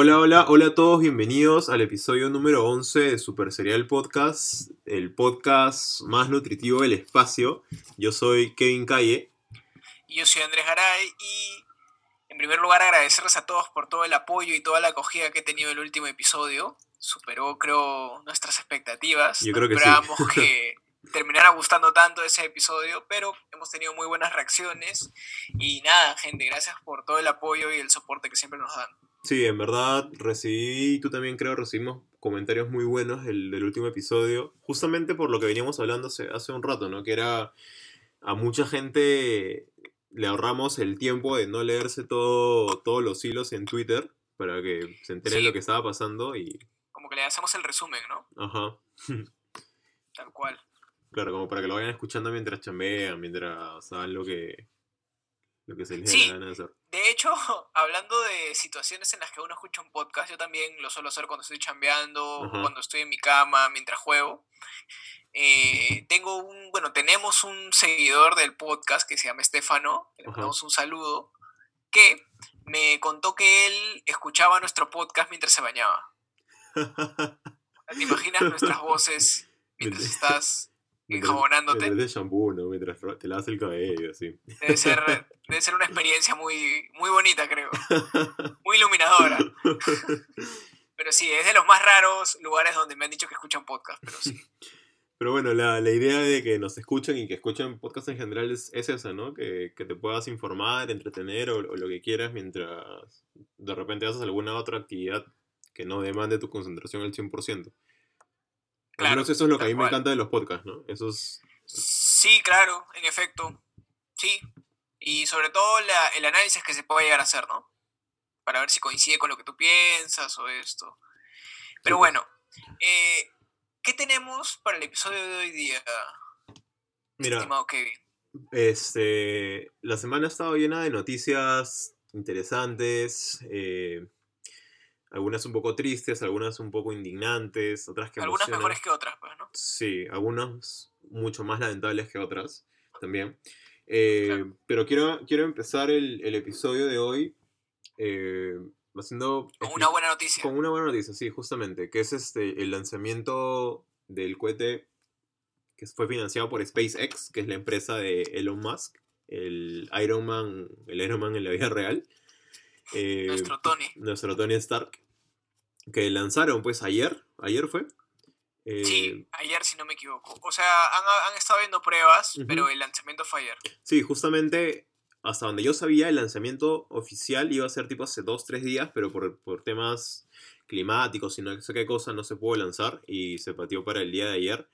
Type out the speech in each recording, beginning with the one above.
Hola, hola, hola a todos, bienvenidos al episodio número 11 de Super Serial Podcast, el podcast más nutritivo del espacio. Yo soy Kevin Calle. Y yo soy Andrés Garay y en primer lugar agradecerles a todos por todo el apoyo y toda la acogida que he tenido el último episodio. Superó, creo, nuestras expectativas. Yo creo que esperábamos sí. que terminara gustando tanto ese episodio, pero hemos tenido muy buenas reacciones. Y nada, gente, gracias por todo el apoyo y el soporte que siempre nos dan. Sí, en verdad recibí, y tú también creo, recibimos comentarios muy buenos del, del último episodio, justamente por lo que veníamos hablando hace, hace un rato, ¿no? Que era a mucha gente le ahorramos el tiempo de no leerse todo, todos los hilos en Twitter para que se enteren Sí. lo que estaba pasando y... Como que le hacemos el resumen, ¿no? Ajá. Tal cual. Claro, como para que lo vayan escuchando mientras chambean, mientras hagan lo que, lo que se les Sí. gana de hacer. De hecho, hablando de situaciones en las que uno escucha un podcast, yo también lo suelo hacer cuando estoy chambeando, Ajá. cuando estoy en mi cama, mientras juego. Eh, tengo un, bueno, tenemos un seguidor del podcast que se llama Estefano, le mandamos un saludo, que me contó que él escuchaba nuestro podcast mientras se bañaba. ¿Te imaginas nuestras voces mientras estás enjabonándote? de shampoo, ¿no? Mientras te lavas el cabello, así. Debe ser, debe ser una experiencia muy, muy bonita, creo. Muy iluminadora. Pero sí, es de los más raros lugares donde me han dicho que escuchan podcast, pero sí. Pero bueno, la, la idea de que nos escuchen y que escuchen podcast en general es, es esa, ¿no? Que, que te puedas informar, entretener o, o lo que quieras mientras de repente haces alguna otra actividad que no demande tu concentración al 100%. Claro, menos eso es lo que a mí me encanta de los podcasts, ¿no? Eso es... Sí, claro, en efecto. Sí. Y sobre todo la- el análisis que se puede llegar a hacer, ¿no? Para ver si coincide con lo que tú piensas o esto. Pero bueno, eh, ¿qué tenemos para el episodio de hoy día, Mira, estimado Kevin? Este, la semana ha estado llena de noticias interesantes, eh, algunas un poco tristes, algunas un poco indignantes, otras que Algunas emocionan. mejores que otras, pues, ¿no? Sí, algunas mucho más lamentables que otras también. Eh, Claro. Pero quiero, quiero empezar el, el episodio de hoy eh, haciendo... Con una buena noticia. Con una buena noticia, sí, justamente, que es este el lanzamiento del cohete que fue financiado por SpaceX, que es la empresa de Elon Musk, el Iron Man, el Iron Man en la vida real. Eh, Nuestro Tony. nuestro Tony Stark, que lanzaron pues ayer, ayer fue. Eh, Sí, ayer si no me equivoco. O sea, han, han estado viendo pruebas, pero el lanzamiento fue ayer. Sí, justamente hasta donde yo sabía, el lanzamiento oficial iba a ser tipo hace dos, tres días, pero por, por temas climáticos y no sé qué cosa no se pudo lanzar y se pateó para el día de ayer.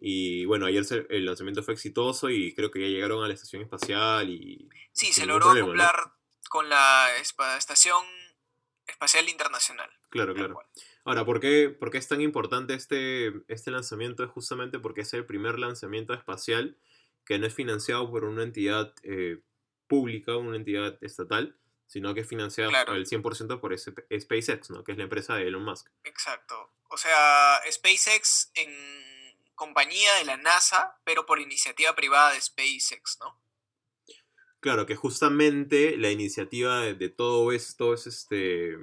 Y bueno, ayer se- el lanzamiento fue exitoso y creo que ya llegaron a la estación espacial y... Sí, se logró problema, ¿no? Con la Estación Espacial Internacional. Claro, claro. cual. Ahora, ¿por qué, por qué es tan importante este, este lanzamiento? Es justamente porque es el primer lanzamiento espacial que no es financiado por una entidad eh, pública, una entidad estatal, sino que es financiado Claro. al 100% por ese- SpaceX, ¿no? que es la empresa de Elon Musk. Exacto. O sea, SpaceX en compañía de la NASA, pero por iniciativa privada de SpaceX, ¿no? Claro, que justamente la iniciativa de, de todo esto es este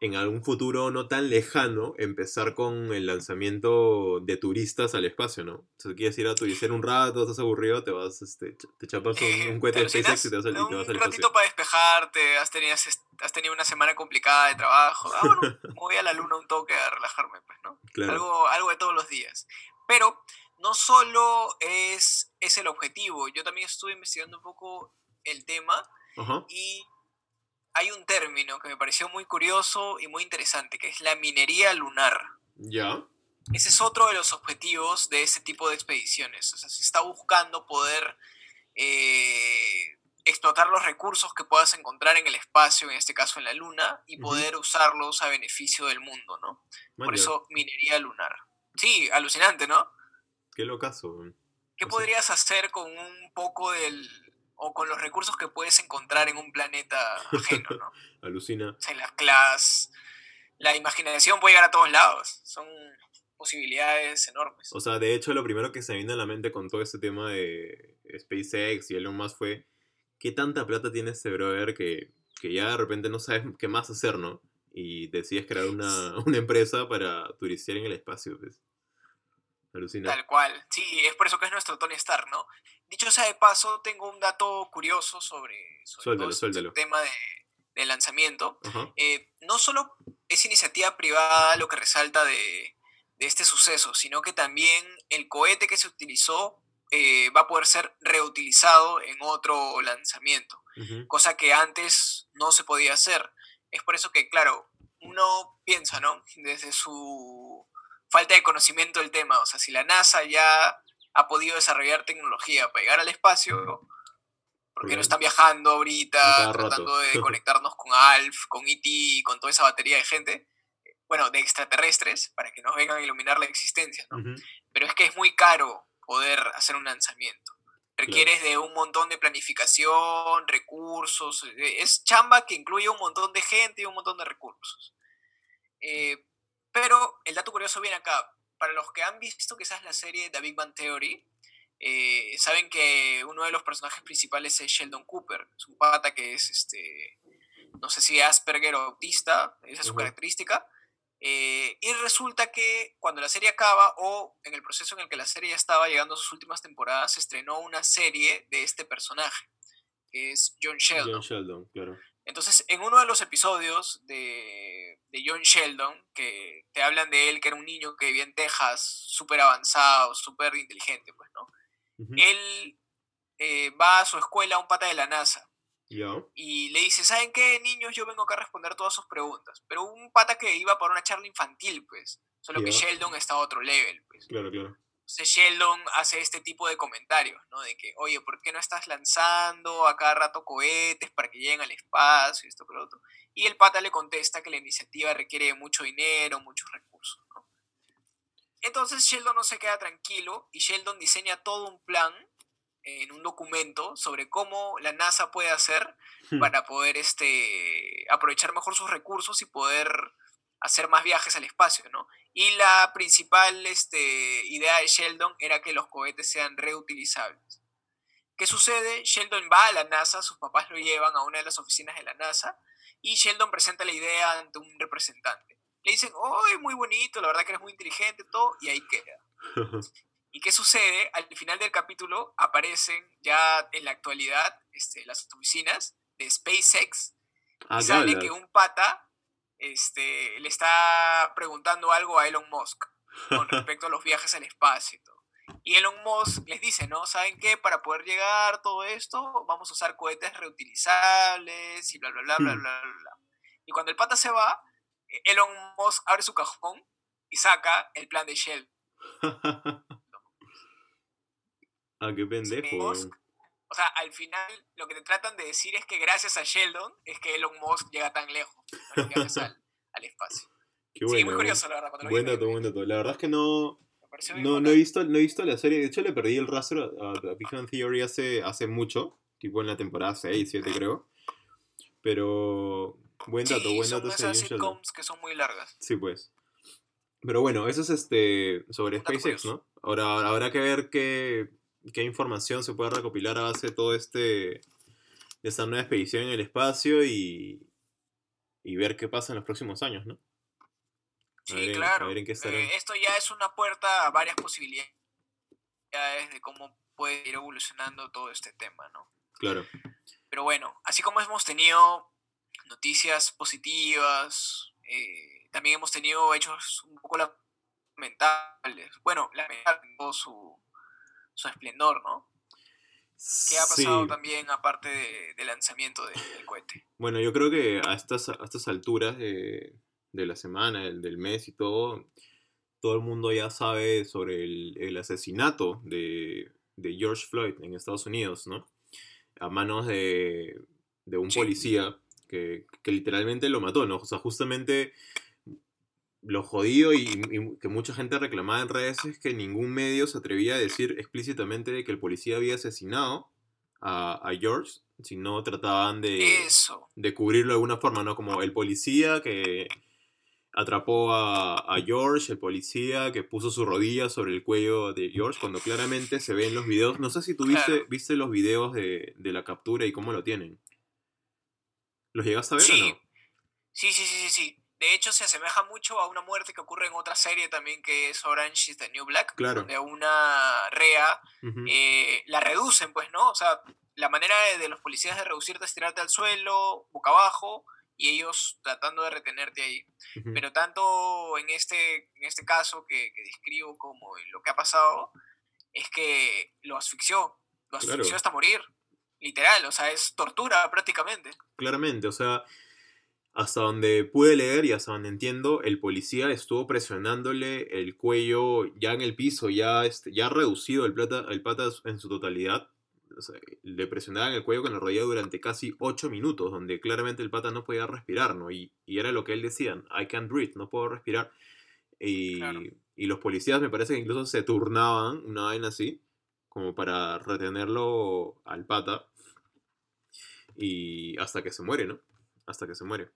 en algún futuro no tan lejano empezar con el lanzamiento de turistas al espacio, ¿no? Sea, quieres ir a turistear un rato, estás aburrido, te vas, este, te chapas un, Eh, un cohete ¿te de SpaceX y te vas al, y te Un vas al ratito espacio. para despejarte, has tenido, has tenido una semana complicada de trabajo. Ah, bueno, voy a la luna un toque a relajarme, pues, ¿no? Claro. algo, algo de todos los días. Pero no solo es, es el objetivo, yo también estuve investigando un poco el tema y hay un término que me pareció muy curioso y muy interesante, que es la minería lunar. Ya. Ese es otro de los objetivos de este tipo de expediciones. O sea, se está buscando poder eh, explotar los recursos que puedas encontrar en el espacio, en este caso en la Luna, y poder usarlos a beneficio del mundo, ¿no? Por eso minería lunar. Sí, alucinante, ¿no? Qué locazo. ¿Qué O sea- podrías hacer con un poco del... o con los recursos que puedes encontrar en un planeta ajeno, ¿no? Alucina. O sea, en las clases, la imaginación puede llegar a todos lados. Son posibilidades enormes. O sea, de hecho, lo primero que se me vino a la mente con todo este tema de SpaceX y Elon Musk fue qué tanta plata tiene este brother que, que ya de repente no sabes qué más hacer, ¿no? y decides crear una, una empresa para turistear en el espacio. Pues. Alucinante. Tal cual. Sí, es por eso que es nuestro Tony Stark, ¿no? Dicho sea de paso, tengo un dato curioso sobre, sobre Suéltalo, todo este suéltalo. tema de, de lanzamiento. Ajá. Eh, no solo es iniciativa privada lo que resalta de, de este suceso, sino que también el cohete que se utilizó eh, va a poder ser reutilizado en otro lanzamiento, ujú. cosa que antes no se podía hacer. Es por eso que, claro, uno piensa, ¿no? Desde su falta de conocimiento del tema, o sea, si la NASA ya ha podido desarrollar tecnología para llegar al espacio, ¿por qué Porque no están viajando ahorita, tratando de conectarnos con ALF, con ET con toda esa batería de gente? Bueno, de extraterrestres, para que nos vengan a iluminar la existencia, ¿no? Pero es que es muy caro poder hacer un lanzamiento. Requieres de un montón de planificación, recursos. eh, Es chamba que incluye un montón de gente y un montón de recursos. Eh, pero el dato curioso viene acá. Para los que han visto quizás la serie The Big Bang Theory, eh, saben que uno de los personajes principales es Sheldon Cooper. Es un pata que es, este, no sé si Asperger o autista, esa es su característica. Eh, y resulta que cuando la serie acaba, o en el proceso en el que la serie ya estaba llegando a sus últimas temporadas, se estrenó una serie de este personaje, que es John Sheldon. John Sheldon, claro. Entonces, en uno de los episodios de, de John Sheldon, que te hablan de él, que era un niño que vivía en Texas, súper avanzado, súper inteligente, pues, ¿no? Él eh, va a su escuela, un pata de la NASA, Ya. y le dice, ¿saben qué, niños? Yo vengo acá a responder todas sus preguntas. Pero un pata que iba para una charla infantil, pues. Solo que. Sheldon está a otro level, pues. Claro, claro. Entonces Sheldon hace este tipo de comentarios, ¿no? De que, oye, ¿por qué no estás lanzando a cada rato cohetes para que lleguen al espacio y esto que lo otro? Y el pata le contesta que la iniciativa requiere de mucho dinero, muchos recursos, ¿no? Entonces Sheldon no se queda tranquilo y Sheldon diseña todo un plan en un documento sobre cómo la NASA puede hacer Hmm. para poder este, aprovechar mejor sus recursos y poder hacer más viajes al espacio, ¿no? Y la principal este, idea de Sheldon era que los cohetes sean reutilizables. ¿Qué sucede? Sheldon va a la NASA, sus papás lo llevan a una de las oficinas de la NASA y Sheldon presenta la idea ante un representante. Le dicen, oh, muy bonito, la verdad que eres muy inteligente, todo, y ahí queda. ¿Y qué sucede? Al final del capítulo aparecen ya en la actualidad este, las oficinas de SpaceX Ah, y sale que un pata este, le está preguntando algo a Elon Musk con respecto a los viajes al espacio y todo. Y Elon Musk les dice, ¿no? ¿Saben qué? Para poder llegar todo esto, vamos a usar cohetes reutilizables y bla, bla, bla, bla, bla, bla, bla. Y cuando el pata se va, eh, Elon Musk abre su cajón y saca el plan de Shell. ah, qué pendejo. Musk. O sea, al final lo que te tratan de decir es que gracias a Sheldon es que Elon Musk llega tan lejos al, al espacio. Qué sí, muy curioso, la verdad. Cuando Buen dato, buen dato. La verdad es que no, no, no, he visto, no he visto la serie. De hecho, le perdí el rastro a, a Big Bang Theory hace, hace mucho. Tipo en la temporada 6, 7 creo. Pero buen dato, Sí, buen son dato ese esas sitcoms que son muy largas. Sí, pues. Pero bueno, eso es este sobre SpaceX, curioso. ¿no? Ahora habrá que ver qué, qué información se puede recopilar a base de todo este de esta nueva expedición en el espacio y, y ver qué pasa en los próximos años, ¿no? Sí, ver, claro. ver qué. Eh, esto ya es una puerta a varias posibilidades de cómo puede ir evolucionando todo este tema, ¿no? Claro. Pero bueno, así como hemos tenido noticias positivas, eh, también hemos tenido hechos un poco lamentables. Bueno, lamentables su, su esplendor, ¿no? ¿Qué ha pasado Sí. también aparte de- del lanzamiento de- del cohete? Bueno, yo creo que a estas, a estas alturas de, de la semana, del, del mes y todo, todo el mundo ya sabe sobre el, el asesinato de, de George Floyd en Estados Unidos, ¿no? A manos de, de un Sí. policía que, que literalmente lo mató, ¿no? O sea, justamente lo jodido y, y que mucha gente reclamaba en redes es que ningún medio se atrevía a decir explícitamente de que el policía había asesinado a, a George, sino trataban de Eso. de cubrirlo de alguna forma, ¿no? Como el policía que atrapó a, a George, el policía que puso su rodilla sobre el cuello de George, cuando claramente se ve en los videos. No sé si tú viste, los videos de, de la captura y cómo lo tienen. ¿Los llegaste a ver Sí. o no? Sí, sí, sí, sí, sí. De hecho se asemeja mucho a una muerte que ocurre en otra serie también que es Orange is the New Black, Claro. donde a una rea eh, la reducen, pues, ¿no? O sea, la manera de, de los policías de reducirte es tirarte al suelo, boca abajo, y ellos tratando de retenerte ahí. Pero tanto en este, en este caso que, que describo como lo que ha pasado, es que lo asfixió, lo asfixió Claro. hasta morir, literal, o sea, es tortura prácticamente. Claramente, o sea, hasta donde pude leer y hasta donde entiendo, el policía estuvo presionándole el cuello ya en el piso, ya, este, ya reducido el, plata, el pata en su totalidad. O sea, le presionaban el cuello con la rodilla durante casi 8 minutos, donde claramente el pata no podía respirar, ¿no? Y, y era lo que él decía, I can't breathe, no puedo respirar. Y, Claro. y los policías me parece que incluso se turnaban, una vaina así, como para retenerlo al pata. Y hasta que se muere, ¿no? Hasta que se muere.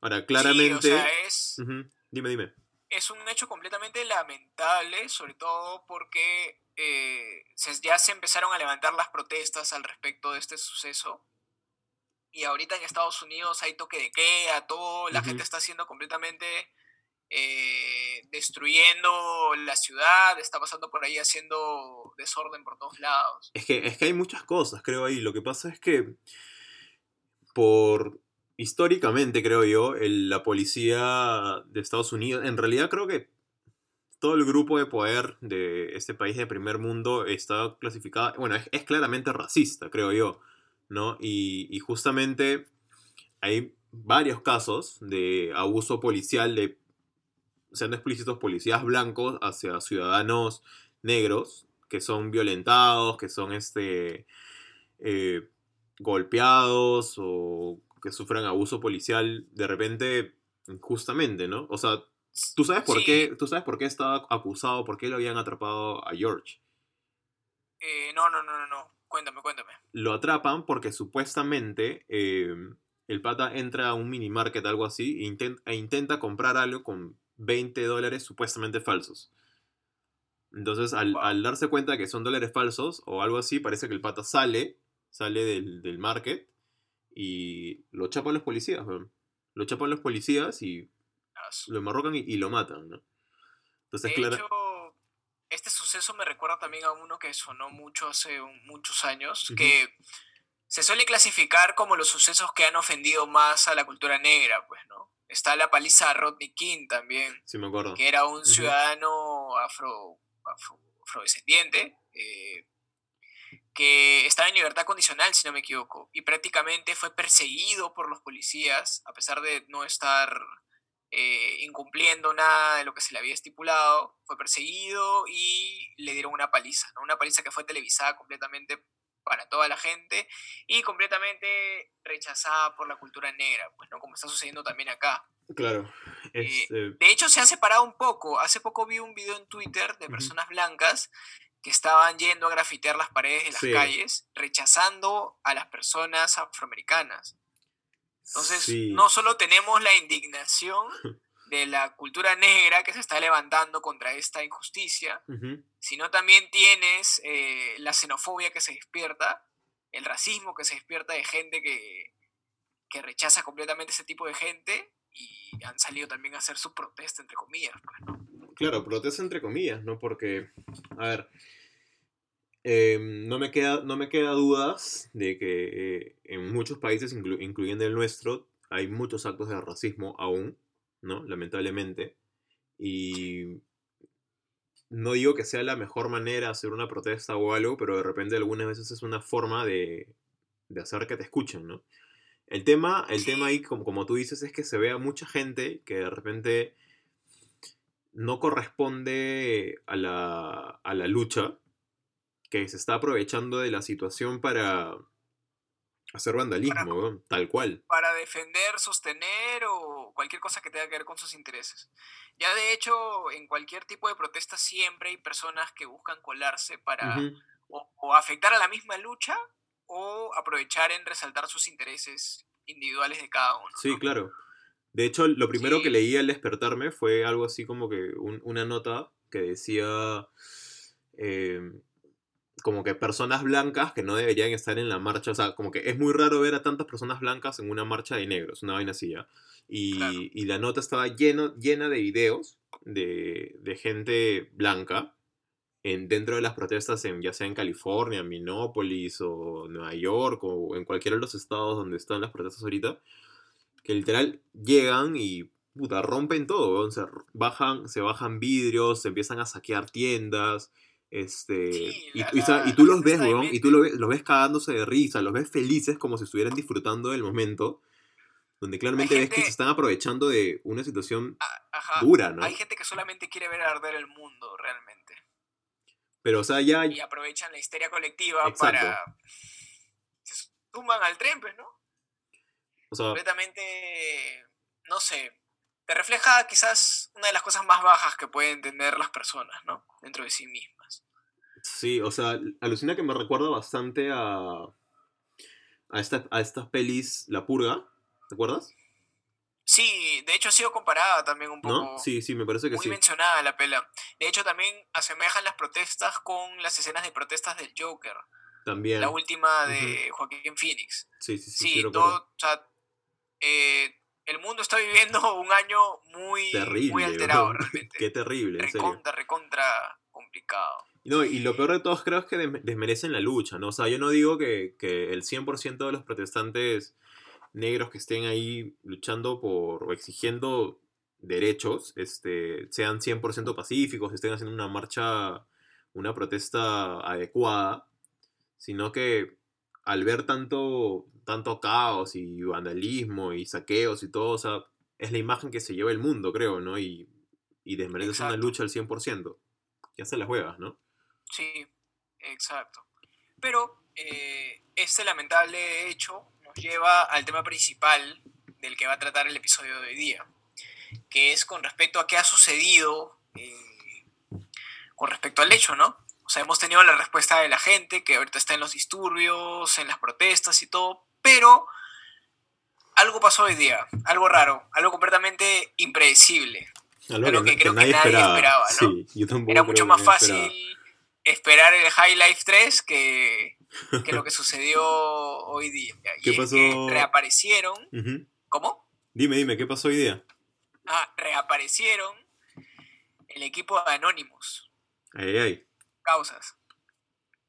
Ahora, claramente... Sí, o sea, es, Ujú, Dime, dime. es un hecho completamente lamentable, sobre todo porque eh, se- ya se empezaron a levantar las protestas al respecto de este suceso. Y ahorita en Estados Unidos hay toque de queda, todo, la gente está siendo completamente eh, destruyendo la ciudad, está pasando por ahí haciendo desorden por todos lados. Es que, es que hay muchas cosas, creo ahí. Lo que pasa es que, por históricamente, creo yo, la policía de Estados Unidos, en realidad creo que todo el grupo de poder de este país de primer mundo está clasificado, bueno, es, claramente racista, creo yo, ¿no? Y, y justamente hay varios casos de abuso policial de, siendo explícitos, policías blancos hacia ciudadanos negros que son violentados, que son este, eh, golpeados o que sufran abuso policial de repente injustamente, ¿no? O sea, ¿tú sabes por Sí. qué, tú sabes por qué estaba acusado, por qué lo habían atrapado a George? Eh, no, no, no, no, no. Cuéntame, cuéntame. Lo atrapan porque supuestamente eh, el pata entra a un mini market, algo así, e inten- e intenta comprar algo con 20 dólares supuestamente falsos. Entonces, al, Wow. al darse cuenta que son dólares falsos o algo así, parece que el pata sale, sale del, del market y lo chapan los policías, weón. Lo chapan los policías y lo enmarrocan y, y lo matan, ¿no? Entonces, De clara- hecho, este suceso me recuerda también a uno que sonó mucho hace un- muchos años, que se suele clasificar como los sucesos que han ofendido más a la cultura negra, pues, ¿no? Está la paliza a Rodney King también, sí me acuerdo. que era un ciudadano afro, afro- afrodescendiente, eh, que estaba en libertad condicional, si no me equivoco, y prácticamente fue perseguido por los policías, a pesar de no estar eh, incumpliendo nada de lo que se le había estipulado, fue perseguido y le dieron una paliza, ¿no? Una paliza que fue televisada completamente para toda la gente y completamente rechazada por la cultura negra, pues, ¿no? Como está sucediendo también acá. Claro. Este, De hecho, se ha separado un poco. Hace poco vi un video en Twitter de personas blancas que estaban yendo a grafitear las paredes de las Sí. calles, rechazando a las personas afroamericanas. Entonces, sí. no solo tenemos la indignación de la cultura negra que se está levantando contra esta injusticia, sino también tienes eh, la xenofobia que se despierta, el racismo que se despierta de gente que, que rechaza completamente ese tipo de gente y han salido también a hacer su protesta, entre comillas. pues, ¿no? Claro, protesta entre comillas, ¿no? Porque, a ver, eh, no, me queda, no me queda dudas de que eh, en muchos países, inclu- incluyendo el nuestro, hay muchos actos de racismo aún, ¿no? Lamentablemente. Y no digo que sea la mejor manera hacer una protesta o algo, pero de repente algunas veces es una forma de, de hacer que te escuchen, ¿no? El tema, el tema ahí, como, como tú dices, es que se ve a mucha gente que de repente no corresponde a la, a la lucha, que se está aprovechando de la situación para hacer vandalismo, Para- tal cual. Para defender, sostener o cualquier cosa que tenga que ver con sus intereses. Ya de hecho, en cualquier tipo de protesta siempre hay personas que buscan colarse para o, o afectar a la misma lucha o aprovechar en resaltar sus intereses individuales de cada uno. Sí, ¿no? claro. De hecho, lo primero Sí. que leí al despertarme fue algo así como que un- una nota que decía, eh, como que personas blancas que no deberían estar en la marcha. O sea, como que es muy raro ver a tantas personas blancas en una marcha de negros, una vaina así, ¿ya? Y, Claro. y la nota estaba lleno, llena de videos de, de gente blanca en, dentro de las protestas, en, ya sea en California, Minneapolis o Nueva York o en cualquiera de los estados donde están las protestas ahorita, que literal llegan y puta, rompen todo, weón. se bajan, se bajan vidrios, se empiezan a saquear tiendas, este, Sí, y, y, tú los ves, weón, y tú los ves, los ves cagándose de risa, los ves felices como si estuvieran disfrutando del momento, donde claramente ves que se están aprovechando de una situación Ajá. dura, ¿no? Hay gente que solamente quiere ver arder el mundo, realmente. Pero, o sea, ya, Y aprovechan la histeria colectiva Exacto. para... Se suman al tren, pues, ¿no? O sea, completamente, no sé, te refleja quizás una de las cosas más bajas que pueden tener las personas, ¿no? Dentro de sí mismas. Sí, o sea, alucina que me recuerda bastante a. a, esta- a estas pelis La Purga, ¿te acuerdas? Sí, de hecho ha sido comparada también un poco, ¿No? Sí, sí, me parece que muy sí. mencionada la pela. De hecho también asemejan las protestas con las escenas de protestas del Joker, También. la última de Joaquín Phoenix. Sí, sí, sí. Sí, todo, o sea, eh, el mundo está viviendo un año muy, Terrible. muy alterado realmente. Qué terrible, recontra, recontra complicado. No, y lo peor de todo es creo es que desmerecen la lucha, ¿no? O sea, yo no digo que, que el 100% de los protestantes negros que estén ahí luchando por o exigiendo derechos este, sean 100% pacíficos, estén haciendo una marcha, una protesta adecuada, sino que al ver tanto, tanto caos y vandalismo y saqueos y todo, o sea, es la imagen que se lleva el mundo, creo, ¿no? Y, y desmerecen una lucha al 100%. Ya se la juegas, ¿no? Sí, exacto. Pero eh, este lamentable hecho nos lleva al tema principal del que va a tratar el episodio de hoy día, que es con respecto a qué ha sucedido eh, con respecto al hecho, ¿no? O sea, hemos tenido la respuesta de la gente, que ahorita está en los disturbios, en las protestas y todo, pero algo pasó hoy día, algo raro, algo completamente impredecible. Algo que creo que nadie esperaba, ¿no? Sí, yo tampoco Era mucho más fácil esperaba. esperar el High Life 3 que, que lo que sucedió hoy día. Y ¿Qué es pasó? que reaparecieron. ¿Cómo? Dime, dime, ¿qué pasó hoy día? Ah, reaparecieron el equipo de Anonymous. Ay, ay. Causas.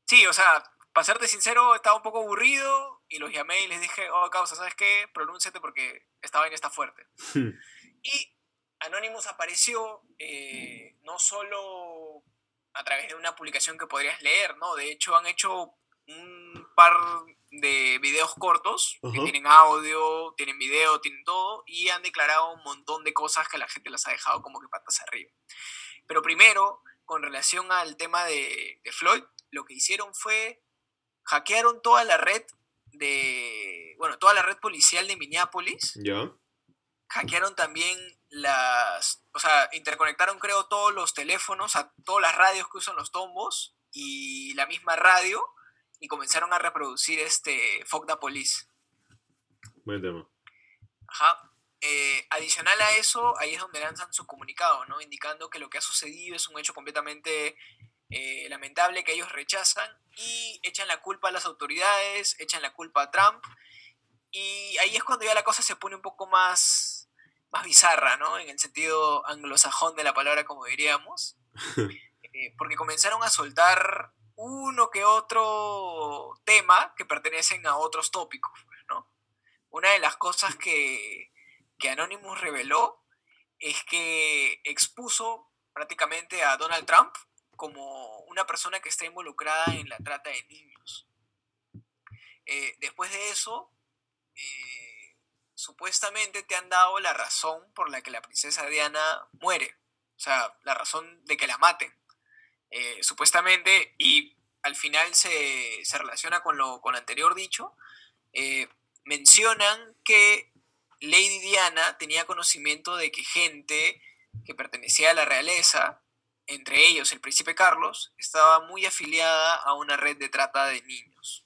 Sí, o sea, para serte sincero, estaba un poco aburrido y los llamé y les dije, oh, causa, ¿sabes qué? Pronúnciate porque esta vaina está fuerte. Y Anonymous apareció eh, no solo a través de una publicación que podrías leer, ¿no? De hecho, han hecho un par de videos cortos que Ajá. tienen audio, tienen video, tienen todo, y han declarado un montón de cosas que la gente las ha dejado como que patas arriba. Pero primero, con relación al tema de, de Floyd, lo que hicieron fue hackearon toda la red de, bueno, toda la red policial de Minneapolis ¿Ya? hackearon también las, o sea, interconectaron creo todos los teléfonos, a todas las radios que usan los tombos y la misma radio y comenzaron a reproducir este Fuck the Police. Buen tema. Ajá. Eh, adicional a eso, ahí es donde lanzan su comunicado, ¿no? Indicando que lo que ha sucedido es un hecho completamente eh, lamentable que ellos rechazan y echan la culpa a las autoridades, echan la culpa a Trump y ahí es cuando ya la cosa se pone un poco más, más bizarra, ¿no? En el sentido anglosajón de la palabra, como diríamos, Eh, porque comenzaron a soltar uno que otro tema que pertenecen a otros tópicos, pues, ¿no? Una de las cosas que, que Anonymous reveló es que expuso prácticamente a Donald Trump como una persona que está involucrada en la trata de niños. Eh, después de eso, eh, supuestamente te han dado la razón por la que la princesa Diana muere. O sea, la razón de que la maten. Eh, supuestamente, y al final se, se relaciona con lo, con lo anterior dicho, mencionan que Lady Diana tenía conocimiento de que gente que pertenecía a la realeza, entre ellos el príncipe Carlos, estaba muy afiliada a una red de trata de niños.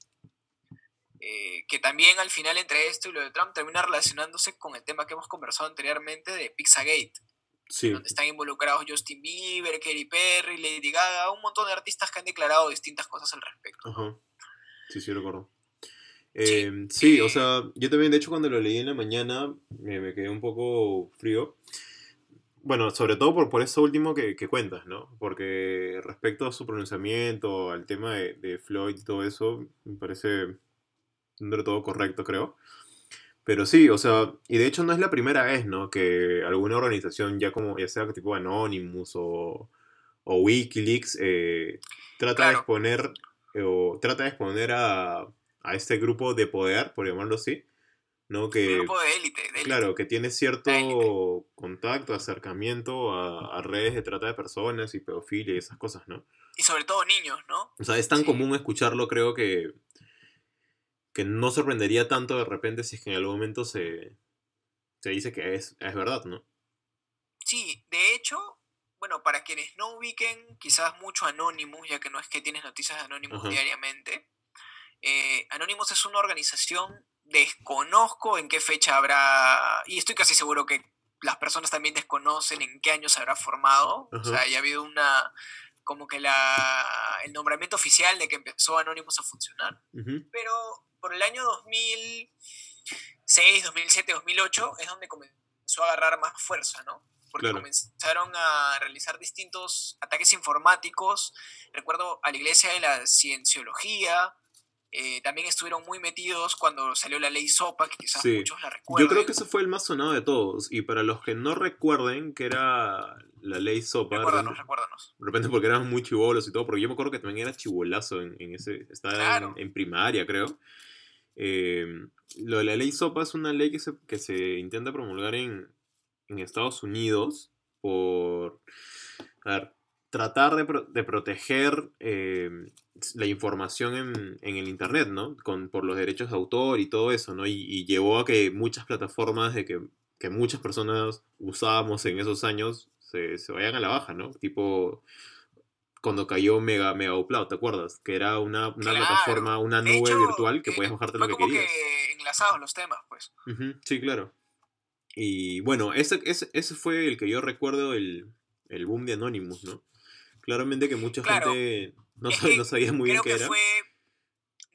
Eh, que también al final entre esto y lo de Trump termina relacionándose con el tema que hemos conversado anteriormente de Pizzagate. Sí. donde están involucrados Justin Bieber, Katy Perry, Lady Gaga, un montón de artistas que han declarado distintas cosas al respecto. Ajá. Sí, sí, recuerdo. Eh, sí, o eh, sea, yo también, de hecho, cuando lo leí en la mañana, me, me quedé un poco frío. Bueno, sobre todo por, por eso último que, que cuentas, ¿no? Porque respecto a su pronunciamiento, al tema de, de Floyd y todo eso, me parece de todo correcto, creo. Pero sí, o sea, y de hecho no es la primera vez, ¿no? Que alguna organización, ya como, ya sea tipo Anonymous o, o Wikileaks, eh, trata de exponer, eh, o trata de exponer a, a este grupo de poder, por llamarlo así, ¿no? Un Que, grupo de élite, de élite. claro, que tiene cierto contacto, acercamiento a, a redes de trata de personas y pedofilia y esas cosas, ¿no? Y sobre todo niños, ¿no? O sea, es tan Sí. común escucharlo, creo que, que no sorprendería tanto de repente si es que en algún momento se, se dice que es, es verdad, ¿no? Sí, de hecho, bueno, para quienes no ubiquen quizás mucho Anonymous, ya que no es que tienes noticias de Anonymous Ajá. diariamente, eh, Anonymous es una organización, desconozco en qué fecha habrá, y estoy casi seguro que las personas también desconocen en qué año se habrá formado, o sea, ya ha habido una, como que la, el nombramiento oficial de que empezó Anonymous a funcionar pero por el año 2006, 2007, 2008 es donde comenzó a agarrar más fuerza, ¿no? Porque Claro. comenzaron a realizar distintos ataques informáticos. Recuerdo a la iglesia de la cienciología. Eh, también estuvieron muy metidos cuando salió la ley SOPA, que quizás Sí. muchos la recuerdan. Yo creo que ese fue el más sonado de todos. Y para los que no recuerden que era la ley SOPA, de Recuérdanos, repente, recuérdanos. de repente porque eran muy chivolos y todo, porque yo me acuerdo que también era chivolazo en, en ese, estaba en, primaria, creo. Eh, lo de la ley SOPA es una ley que se, que se intenta promulgar en, en Estados Unidos por a ver, tratar de, pro- de proteger eh, la información en, en el Internet, ¿no? Con, por los derechos de autor y todo eso, ¿no? Y, y llevó a que muchas plataformas de que, que muchas personas usábamos en esos años se, se vayan a la baja, ¿no? Tipo cuando cayó Mega, Mega Upload, ¿te acuerdas? Que era una, una Claro. plataforma, una nube hecho, virtual que eh, podías bajarte lo que como querías. que enlazados los temas, pues. Sí, claro. Y bueno, ese, ese, ese fue el que yo recuerdo el, el boom de Anonymous, ¿no? Claramente que mucha Claro. gente no, no sabía muy bien creo qué que era. fue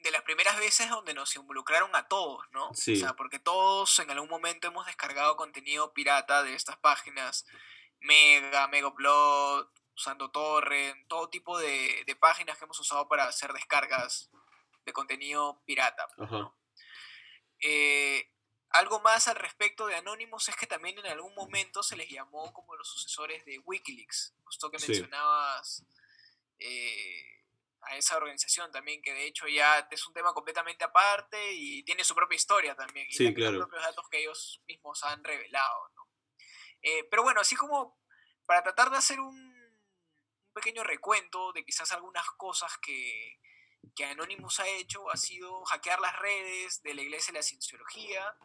de las primeras veces donde nos involucraron a todos, ¿no? Sí. O sea, porque todos en algún momento hemos descargado contenido pirata de estas páginas, Mega, Megaupload, usando Torrent, todo tipo de, de páginas que hemos usado para hacer descargas de contenido pirata. Ajá. Eh, algo más al respecto de Anonymous es que también en algún momento se les llamó como los sucesores de Wikileaks, justo que Sí. mencionabas eh, a esa organización también, que de hecho ya es un tema completamente aparte y tiene su propia historia también, y Sí, también claro. los propios datos que ellos mismos han revelado. ¿no? Eh, pero bueno, así como para tratar de hacer un, un pequeño recuento de quizás algunas cosas que, que Anonymous ha hecho ha sido hackear las redes de la Iglesia de la Cienciología,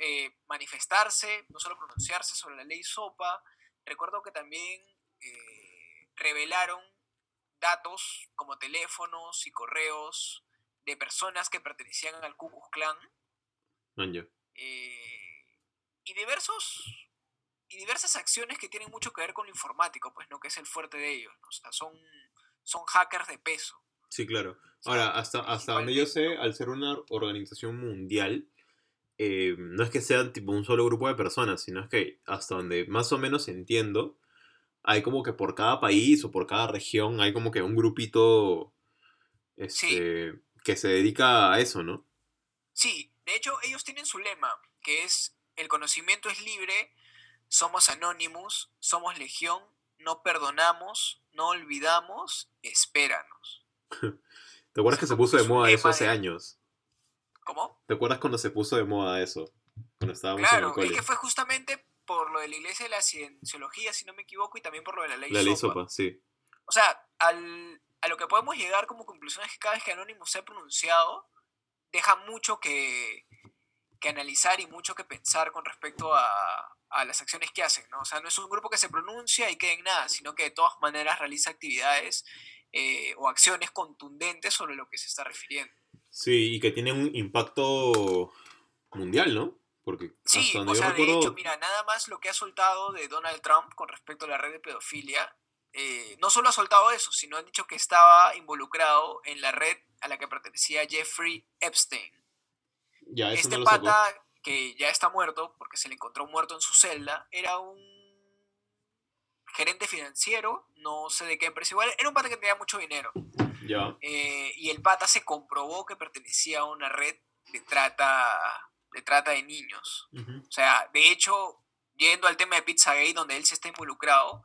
eh, manifestarse, no solo pronunciarse sobre la ley SOPA. Recuerdo que también eh, revelaron datos como teléfonos y correos de personas que pertenecían al Ku Klux Klan Anja. eh, y diversos y diversas acciones que tienen mucho que ver con lo informático, pues no que es el fuerte de ellos, ¿no? o sea, son son hackers de peso. Sí, claro. Ahora, hasta, hasta donde yo sé, al ser una organización mundial, eh, no es que sea tipo un solo grupo de personas, sino es que hasta donde más o menos entiendo, hay como que por cada país o por cada región hay como que un grupito este, que se dedica a eso, ¿no? Sí, de hecho ellos tienen su lema, que es el conocimiento es libre, somos anónimos, somos legión, no perdonamos, no olvidamos, espéranos. ¿Te acuerdas O sea, que se puso de moda eso hace de- años? ¿Cómo? ¿Te acuerdas cuando se puso de moda eso? Cuando estábamos en el Claro, es que fue justamente por lo de la iglesia de la cienciología, si no me equivoco, y también por lo de la ley La ley SOPA. sí. O sea, al- a lo que podemos llegar como conclusión es que cada vez que Anonymous se ha pronunciado, deja mucho que, que analizar y mucho que pensar con respecto a, a las acciones que hacen, ¿no? O sea, no es un grupo que se pronuncia y quede en nada, sino que de todas maneras realiza actividades eh, o acciones contundentes sobre lo que se está refiriendo. Sí, y que tiene un impacto mundial, ¿no? Porque Sí, hasta donde o yo sea, de hecho, mira, nada más lo que ha soltado de Donald Trump con respecto a la red de pedofilia, eh, no solo ha soltado eso, sino ha dicho que estaba involucrado en la red a la que pertenecía Jeffrey Epstein. ya, eso Este no sacó. pata, que ya está muerto, porque se le encontró muerto en su celda, era un gerente financiero, no sé de qué empresa, igual era un pata que tenía mucho dinero. Ya. Eh, y el pata se comprobó que pertenecía a una red de trata de, trata de niños. Ujú. O sea, de hecho, yendo al tema de Pizzagate, donde él se está involucrado,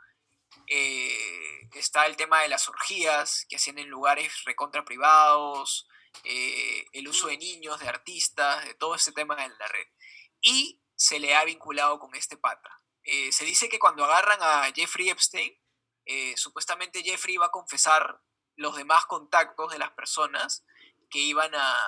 eh, está el tema de las orgías que hacían en lugares recontra privados, eh, el uso de niños, de artistas, de todo este tema en la red. Y se le ha vinculado con este pata. Eh, se dice que cuando agarran a Jeffrey Epstein, supuestamente Jeffrey iba a confesar los demás contactos de las personas que iban a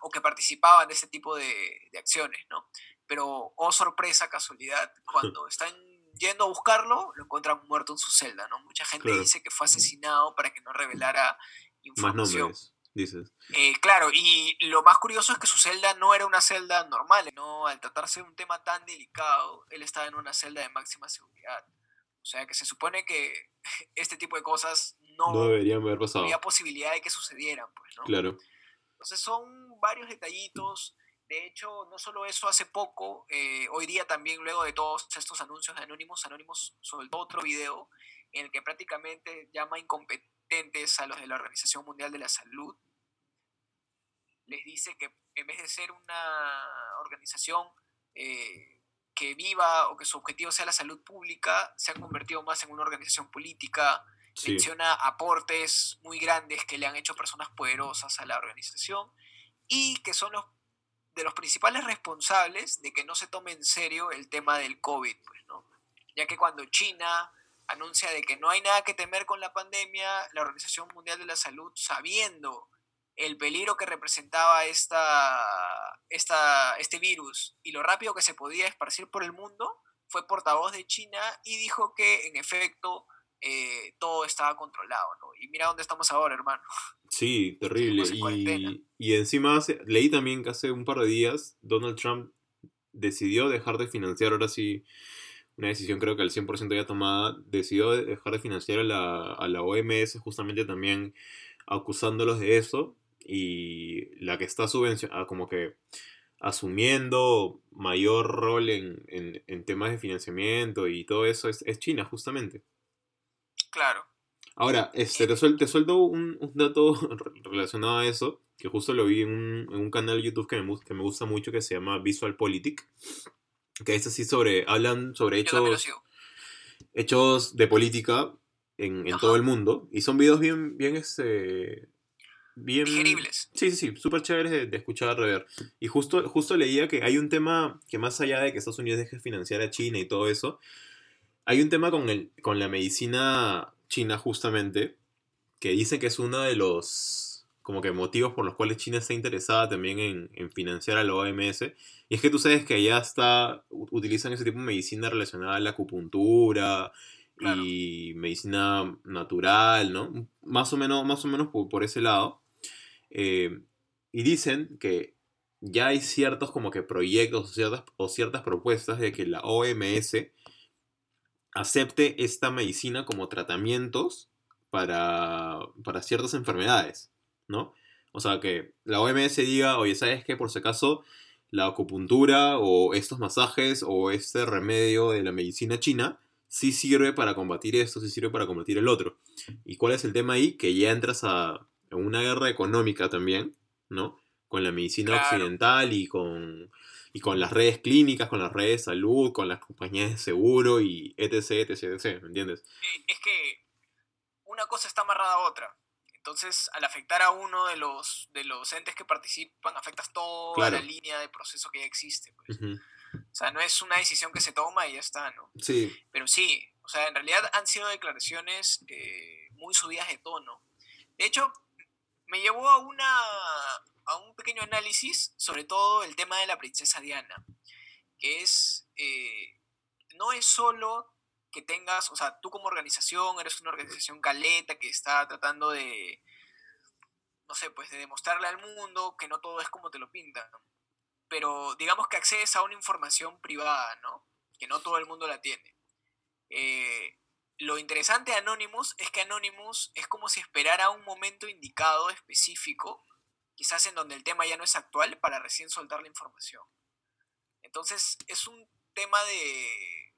o que participaban de ese tipo de, de acciones, ¿no? Pero, oh sorpresa, casualidad, cuando están yendo a buscarlo, lo encuentran muerto en su celda, ¿no? Mucha gente Claro. dice que fue asesinado para que no revelara Más información. nombres, dices. Eh, claro, y lo más curioso es que su celda no era una celda normal, ¿no? Al tratarse de un tema tan delicado, él estaba en una celda de máxima seguridad. O sea que se supone que este tipo de cosas no, No deberían haber pasado. había posibilidad de que sucedieran, pues, ¿no? Claro. Entonces son varios detallitos. De hecho, no solo eso, hace poco, eh, hoy día también, luego de todos estos anuncios de Anonymous, Anonymous soltó otro video en el que prácticamente llama incompetentes a los de la Organización Mundial de la Salud. Les dice que en vez de ser una organización eh, que viva o que su objetivo sea la salud pública, se han convertido más en una organización política, Sí. menciona aportes muy grandes que le han hecho personas poderosas a la organización y que son los de los principales responsables de que no se tome en serio el tema del COVID, pues, ¿no? Ya que cuando China anuncia de que no hay nada que temer con la pandemia, la Organización Mundial de la Salud, sabiendo el peligro que representaba esta, esta, este virus y lo rápido que se podía esparcir por el mundo, fue portavoz de China y dijo que en efecto eh, todo estaba controlado, ¿no? Y mira dónde estamos ahora, hermano. Sí, terrible. Y, y encima leí también que hace un par de días Donald Trump decidió dejar de financiar, ahora sí, una decisión creo que al 100% ya tomada, decidió de- dejar de financiar a la, a la OMS justamente también acusándolos de eso y la que está subvencionada, como que asumiendo mayor rol en, en- en temas de financiamiento y todo eso es, es China justamente. Claro. Ahora, este, te, suel- te suelto un, un dato re- relacionado a eso, que justo lo vi en un, en un canal de YouTube que me, que me gusta mucho, que se llama Visual Politic, que es así sobre, hablan sobre hechos, hechos de política en, en todo el mundo, y son videos bien, bien, este, bien... Digeribles. Sí, sí, sí, súper chéveres de, de escuchar, de ver. Y justo, justo leía que hay un tema que más allá de que Estados Unidos deje financiar a China y todo eso, hay un tema con, el, con la medicina china justamente, que dicen que es uno de los como que motivos por los cuales China está interesada también en, en financiar a la OMS. Y es que tú sabes que allá está, utilizan ese tipo de medicina relacionada a la acupuntura Claro. y medicina natural, ¿no? Más o menos, más o menos por, por ese lado. Eh, y dicen que ya hay ciertos como que proyectos o ciertas, propuestas de que la OMS acepte esta medicina como tratamientos para, para ciertas enfermedades, ¿no? O sea, que la OMS diga, oye, ¿sabes qué? Por si acaso, la acupuntura o estos masajes o este remedio de la medicina china sí sirve para combatir esto, sí sirve para combatir el otro. ¿Y cuál es el tema ahí? Que ya entras a una guerra económica también, ¿no? Con la medicina Claro. occidental y con, y con las redes clínicas, con las redes de salud, con las compañías de seguro y etc, etc, etc, ¿me entiendes? Es que una cosa está amarrada a otra. Entonces, al afectar a uno de los, de los entes que participan, afectas toda Claro. la línea de proceso que ya existe. pues. O sea, no es una decisión que se toma y ya está, ¿no? Sí, Pero sí, o sea, en realidad han sido declaraciones eh, muy subidas de tono. De hecho, me llevó a, una, a un pequeño análisis sobre todo el tema de la princesa Diana, que es, eh, no es solo que tengas, o sea, tú como organización eres una organización caleta que está tratando de, no sé, pues de demostrarle al mundo que no todo es como te lo pintan. pero digamos que accedes a una información privada, ¿no? Que no todo el mundo la tiene. Eh, lo interesante de Anonymous es que Anonymous es como si esperara un momento indicado específico, quizás en donde el tema ya no es actual, para recién soltar la información. Entonces es un tema de,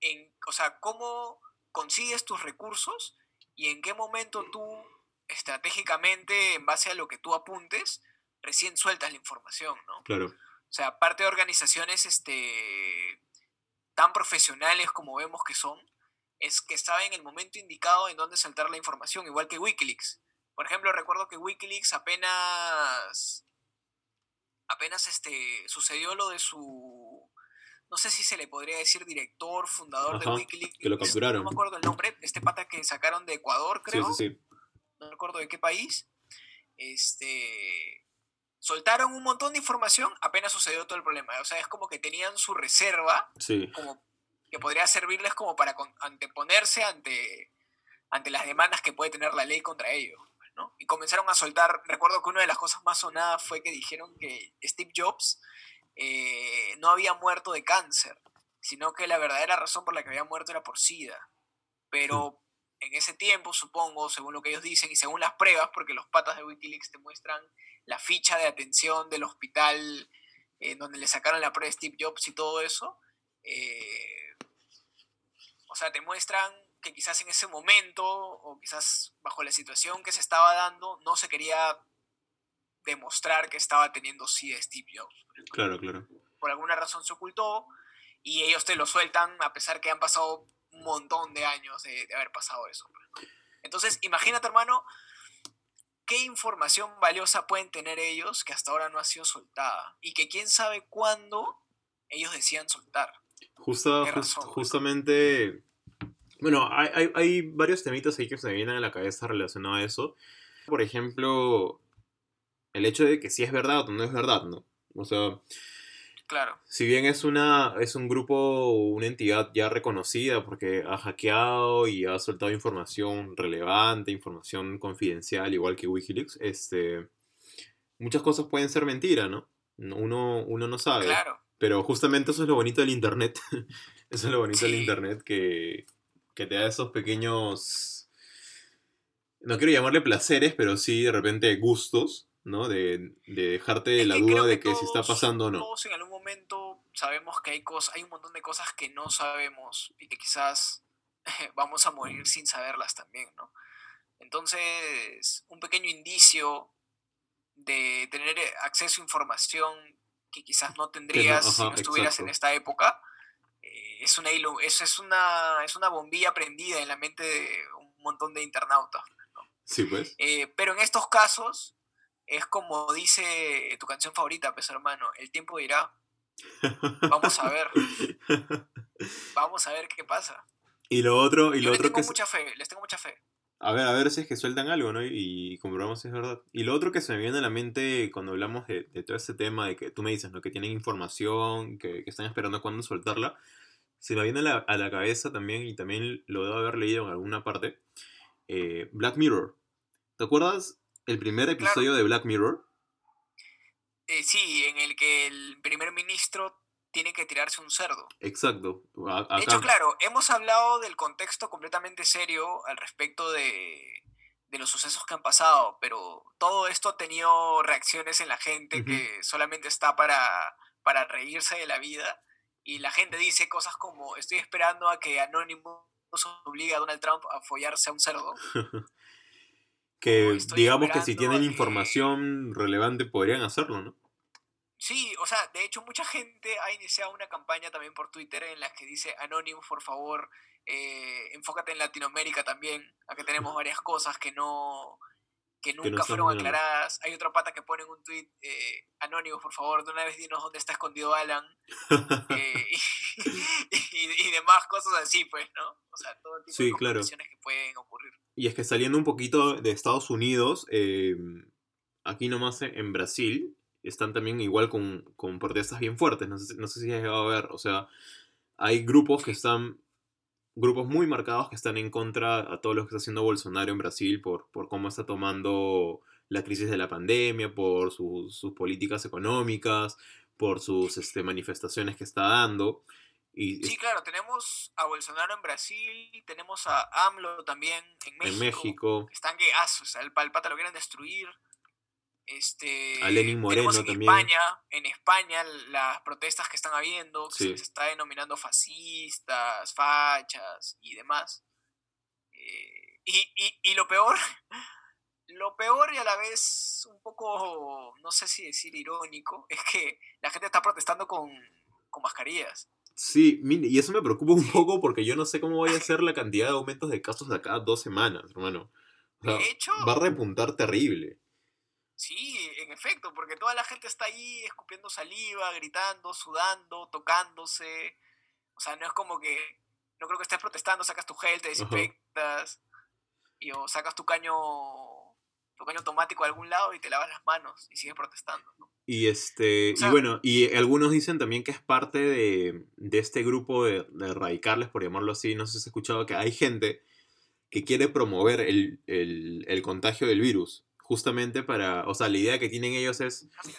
en, o sea, cómo consigues tus recursos y en qué momento tú estratégicamente, en base a lo que tú apuntes, recién sueltas la información, ¿no? Claro. O sea, parte de organizaciones este, tan profesionales como vemos que son, es que saben el momento indicado en dónde saltar la información, igual que Wikileaks. Por ejemplo, recuerdo que Wikileaks apenas apenas este sucedió lo de su no sé si se le podría decir director, fundador de Wikileaks. Que lo capturaron. No me acuerdo el nombre, este pata que sacaron de Ecuador, creo. Sí, sí, sí. No recuerdo de qué país. Este soltaron un montón de información, apenas sucedió todo el problema. O sea, es como que tenían su reserva, sí. como que podría servirles como para anteponerse ante, ante las demandas que puede tener la ley contra ellos. ¿no? Y comenzaron a soltar, recuerdo que una de las cosas más sonadas fue que dijeron que Steve Jobs eh, no había muerto de cáncer, sino que la verdadera razón por la que había muerto era por SIDA. Pero en ese tiempo, supongo, según lo que ellos dicen y según las pruebas, porque los patas de Wikileaks te muestran la ficha de atención del hospital eh, donde le sacaron la prueba de Steve Jobs y todo eso, eh, o sea, te muestran que quizás en ese momento, o quizás bajo la situación que se estaba dando, no se quería demostrar que estaba teniendo sí de Steve Jobs. Claro, claro. Por alguna razón se ocultó y ellos te lo sueltan a pesar que han pasado un montón de años de, haber pasado eso. Entonces, imagínate, hermano, qué información valiosa pueden tener ellos que hasta ahora no ha sido soltada y que quién sabe cuándo ellos decían soltar. Justo, justamente, bueno, hay, hay, varios temitas ahí que se me vienen a la cabeza relacionados a eso. Por ejemplo, el hecho de que si es verdad o no es verdad, ¿no? O sea, claro. si bien es, una, es un grupo, una entidad ya reconocida porque ha hackeado y ha soltado información relevante, información confidencial, igual que Wikileaks, este, muchas cosas pueden ser mentira, ¿no? Uno, uno no sabe. Claro. Pero justamente eso es lo bonito del Internet. eso es lo bonito del Internet que, que te da esos pequeños... No quiero llamarle placeres, pero sí de repente gustos ¿no? De, dejarte la duda de que si está pasando o no. Todos en algún momento sabemos que hay, cosas, hay un montón de cosas que no sabemos y que quizás vamos a morir sin saberlas también, ¿no? Entonces, un pequeño indicio de tener acceso a información que quizás no tendrías si no estuvieras en esta época, es, una, es, es, una, es una bombilla prendida en la mente de un montón de internautas. Sí, pues. Eh, pero en estos casos, es como dice tu canción favorita, pues hermano, el tiempo dirá. Vamos a ver. Vamos a ver qué pasa. Y lo otro, y lo otro tengo mucha fe, les tengo mucha fe. A ver, a ver si es que sueltan algo, ¿no? Y, comprobamos si es verdad. Y lo otro que se me viene a la mente cuando hablamos de, todo este tema de que tú me dices, ¿no? Que tienen información, que, están esperando cuándo soltarla. Se me viene a la, cabeza también, y también lo debo haber leído en alguna parte, eh, Black Mirror. ¿Te acuerdas el primer episodio de Black Mirror? Eh, sí, en el que el primer ministro tiene que tirarse un cerdo. Exacto. De hecho, claro, hemos hablado del contexto completamente serio al respecto de, los sucesos que han pasado, pero todo esto ha tenido reacciones en la gente que solamente está para, para reírse de la vida. Y la gente dice cosas como, estoy esperando a que Anonymous obligue a Donald Trump a follarse a un cerdo. que digamos que si tienen información relevante podrían hacerlo, ¿no? Sí, o sea, de hecho mucha gente ha iniciado una campaña también por Twitter en la que dice, Anonymous, por favor, eh, enfócate en Latinoamérica también, a que tenemos varias cosas que no, que nunca fueron aclaradas. Hay otra pata que pone en un tweet, eh, Anónimo, por favor, de una vez dinos dónde está escondido Alan. Eh, y, demás cosas así, pues, ¿no? O sea, todo tipo de claro. que pueden ocurrir. Y es que saliendo un poquito de Estados Unidos, em, aquí nomás en Brasil, están también igual con, con protestas bien fuertes. No sé, no sé si has llegado a ver, o sea, hay grupos que están grupos muy marcados que están en contra a todo lo que está haciendo Bolsonaro en Brasil por, por cómo está tomando la crisis de la pandemia, por sus políticas económicas, por sus este, manifestaciones que está dando. Y Sí, claro, tenemos a Bolsonaro en Brasil, tenemos a AMLO también en México. en México, Están que, ah, o sea, el, el pata lo quieren destruir. Este, A Lenin Moreno tenemos en también. España, en España las protestas que están habiendo, que Sí. se les está denominando fascistas, fachas y demás. Eh, y, y- y lo peor, lo peor y a la vez un poco, no sé si decir irónico, es que la gente está protestando con, con mascarillas. Sí, mire, y eso me preocupa un poco porque yo no sé cómo vaya a ser la cantidad de aumentos de casos de cada dos semanas, hermano. O sea, De hecho, va a repuntar terrible. Sí, en efecto, porque toda la gente está ahí escupiendo saliva, gritando, sudando, tocándose. O sea, no es como que, no creo que estés protestando, sacas tu gel, te desinfectas, y o sacas tu caño, tu caño automático a algún lado y te lavas las manos y sigues protestando. ¿no? Y este, O sea- y bueno, y algunos dicen también que es parte de, de este grupo de, de radicales, por llamarlo así. No sé si has escuchado que hay gente que quiere promover el, el, el contagio del virus. Justamente para, o sea, la idea que tienen ellos es, Ah,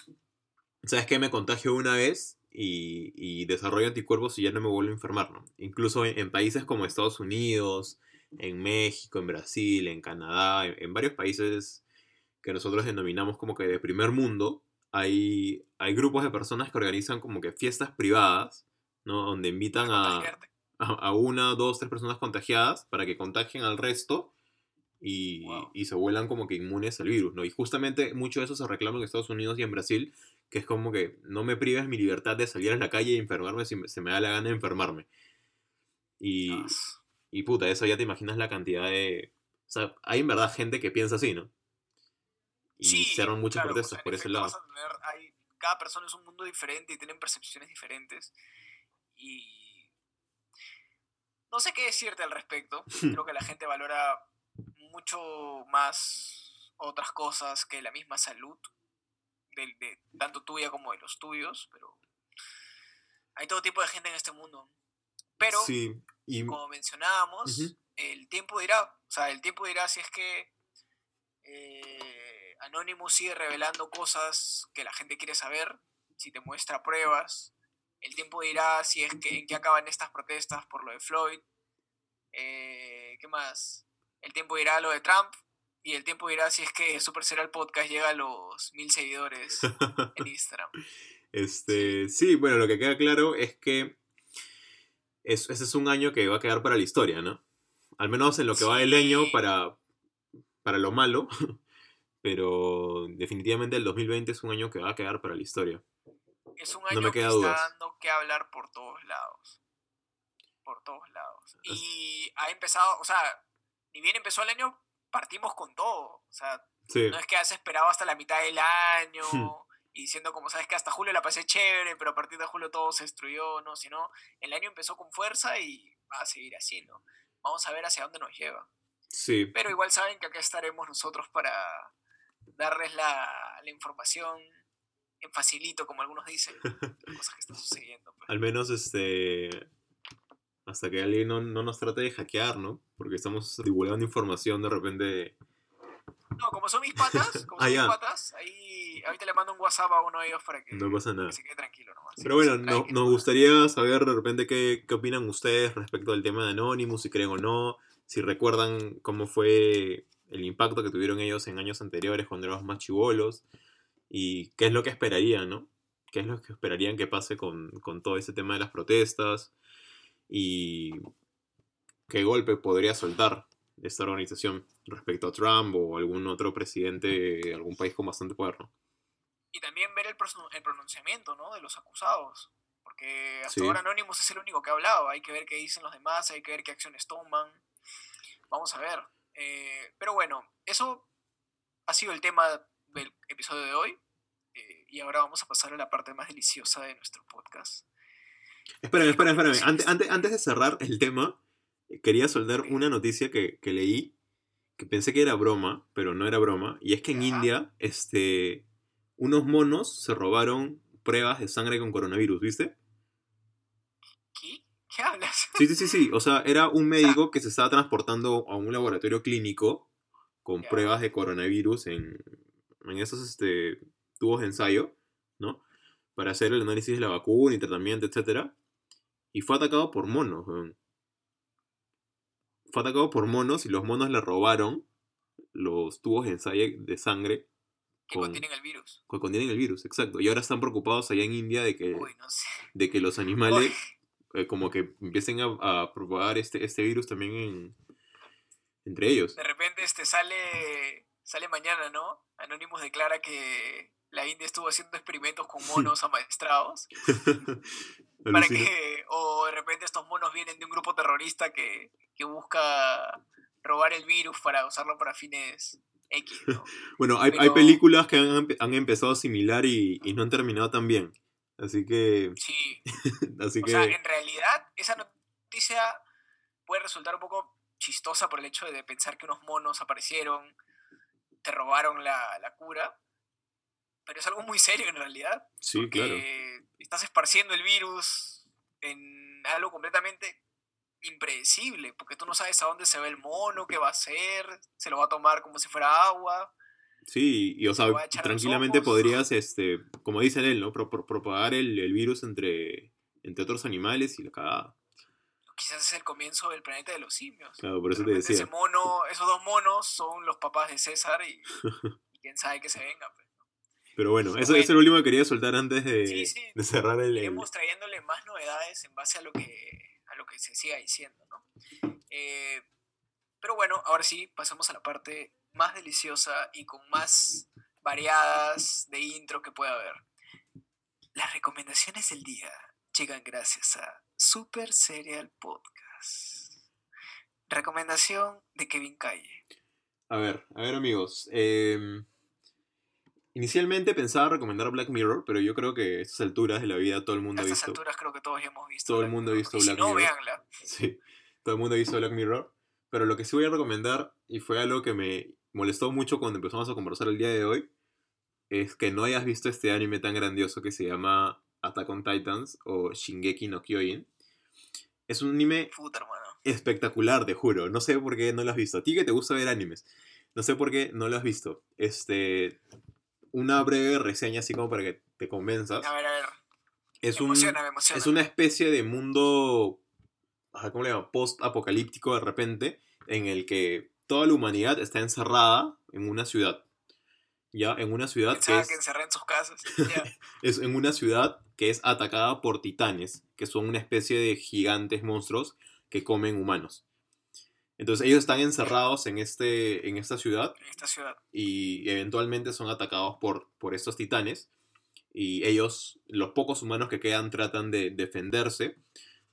¿sabes qué? Me contagio una vez y, y desarrollo anticuerpos y ya no me vuelvo a enfermar, ¿no? Incluso en, en países como Estados Unidos, en México, en Brasil, en Canadá, en, en varios países que nosotros denominamos como que de primer mundo, hay, hay grupos de personas que organizan como que fiestas privadas, ¿no? Donde invitan a, a una, dos, tres personas contagiadas para que contagien al resto y, Wow. y se vuelan como que inmunes al virus, ¿no? Y justamente mucho de eso se reclama en Estados Unidos y en Brasil, que es como que no me prives mi libertad de salir a la calle y enfermarme si me- se me da la gana de enfermarme. Y, Ah, y puta, eso ya te imaginas la cantidad de... O sea, hay en verdad gente que piensa así, ¿no? Y Sí, se arman muchas claro, protestas pues, en por ese lado. tener- hay- cada persona es un mundo diferente y tienen percepciones diferentes. Y no sé qué decirte al respecto. Creo que la gente valora mucho más otras cosas que la misma salud, de, de tanto tuya como de los tuyos, pero hay todo tipo de gente en este mundo. Pero, Sí, y... como mencionábamos, el tiempo dirá. O sea, el tiempo dirá si es que eh, Anonymous sigue revelando cosas que la gente quiere saber, si te muestra pruebas. El tiempo dirá si es que en qué acaban estas protestas por lo de Floyd. Eh, ¿Qué más? El tiempo dirá lo de Trump. Y el tiempo dirá si es que Super Serial Podcast llega a los mil seguidores en Instagram. Este, sí, bueno, lo que queda claro es que es- ese es un año que va a quedar para la historia, ¿no? Al menos en lo que va del año para, para lo malo, pero definitivamente el 2020 es un año que va a quedar para la historia. Es un No año me que queda está dudas. dando que hablar por todos lados. Por todos lados. Y ha empezado, o sea, ni bien empezó el año, partimos con todo. O sea, Sí, no es que has esperado hasta la mitad del año y diciendo como sabes que hasta julio la pasé chévere, pero a partir de julio todo se destruyó, no, sino el año empezó con fuerza y va a seguir así, ¿no? Vamos a ver hacia dónde nos lleva. sí, Pero igual saben que acá estaremos nosotros para darles la, la información en facilito, como algunos dicen, cosas que están sucediendo. pues. al menos este hasta que alguien no, no nos trate de hackear, ¿no? Porque estamos divulgando información de repente. No, como son mis patas, como Ah, son ya. mis patas, ahí ahorita le mando un WhatsApp a uno de ellos para que, No pasa que nada. se quede tranquilo nomás. Pero bueno, no- nos gustaría saber de repente qué, qué opinan ustedes respecto al tema de Anonymous, si creen o no, si recuerdan cómo fue el impacto que tuvieron ellos en años anteriores cuando éramos más chivolos y qué es lo que esperarían, ¿no? ¿Qué es lo que esperarían que pase con, con todo ese tema de las protestas y qué golpe podría soltar esta organización respecto a Trump o algún otro presidente de algún país con bastante poder, ¿no? Y también ver el, pronun- el pronunciamiento ¿no? de los acusados. Porque hasta Sí. ahora Anonymous es el único que ha hablado. Hay que ver qué dicen los demás, hay que ver qué acciones toman. Vamos a ver. Eh, pero bueno, eso ha sido el tema del episodio de hoy. Eh, y ahora vamos a pasar a la parte más deliciosa de nuestro podcast. Espérame, espérame, espérame. Antes, antes, antes de cerrar el tema, quería soltar una noticia que, que leí, que pensé que era broma, pero no era broma, y es que en. India, este, unos monos se robaron pruebas de sangre con coronavirus, ¿viste? ¿Qué? ¿Qué hablas? Sí, sí, sí, sí. O sea, era un médico que se estaba transportando a un laboratorio clínico con pruebas de coronavirus en, en esos este, tubos de ensayo. Para hacer el análisis de la vacuna y tratamiento, etc. Y fue atacado por monos. Fue atacado por monos y los monos le robaron los tubos de ensayo de sangre Que con- contienen el virus. que contienen el virus, exacto. Y ahora están preocupados allá en India de que, Uy, no sé. de que los animales eh, como que empiecen a, a propagar este, este virus también en, entre ellos. de repente este sale, sale mañana, ¿no? Anonymous declara que la India estuvo haciendo experimentos con monos amaestrados. para que, o de repente estos monos vienen de un grupo terrorista que, que busca robar el virus para usarlo para fines X, ¿no? Bueno, hay, hay películas que han, han empezado similar y, y no han terminado tan bien. Así que, Sí, así o que, sea, en realidad esa noticia puede resultar un poco chistosa por el hecho de pensar que unos monos aparecieron, te robaron la, la cura, pero es algo muy serio en realidad. sí, claro. que estás esparciendo el virus en algo completamente impredecible, porque tú no sabes a dónde se va el mono, qué va a hacer, se lo va a tomar como si fuera agua. Sí, y o sea, tranquilamente podrías, este, como dice él, ¿no? Pro- pro- propagar el, el virus entre, entre otros animales y la cagada. Quizás es el comienzo del planeta de los simios. Claro, por eso te decía. Ese mono, esos dos monos son los papás de César y, y quién sabe que se venga. pues. Pero bueno, eso, Bueno. eso es lo último que quería soltar antes de, Sí, sí. de cerrar el... Iremos trayéndole más novedades en base a lo que, a lo que se siga diciendo, ¿no? Eh, pero bueno, ahora sí, pasamos a la parte más deliciosa y con más variadas de intro que pueda haber. Las recomendaciones del día llegan gracias a Super Serial Podcast. Recomendación de Kevin Calle. A ver, a ver amigos. em, inicialmente pensaba recomendar Black Mirror, pero yo creo que a estas alturas de la vida todo el mundo A ha estas visto... alturas creo que todos ya hemos visto. todo el Black mundo ha Mirror, visto y si Black no, Mirror. véanla. Sí, todo el mundo ha visto Black Mirror. Pero lo que sí voy a recomendar, y fue algo que me molestó mucho cuando empezamos a conversar el día de hoy, es que no hayas visto este anime tan grandioso que se llama Attack on Titans o Shingeki no Kyojin. Es un anime Puta, espectacular, te juro. No sé por qué no lo has visto. A ti que te gusta ver animes. No sé por qué no lo has visto. Este, una breve reseña así como para que te convenzas. A ver, a ver. Es me un, emociona, me emociona. es una especie de mundo, ¿cómo le llaman? Post-apocalíptico de repente, en el que toda la humanidad está encerrada en una ciudad. Ya, en una ciudad que Pensaba es, que encerré en sus casas. Ya. es en una ciudad que es atacada por titanes, que son una especie de gigantes monstruos que comen humanos. Entonces ellos están encerrados en, este, en esta ciudad en esta ciudad. y eventualmente son atacados por, por estos titanes y ellos, los pocos humanos que quedan, tratan de defenderse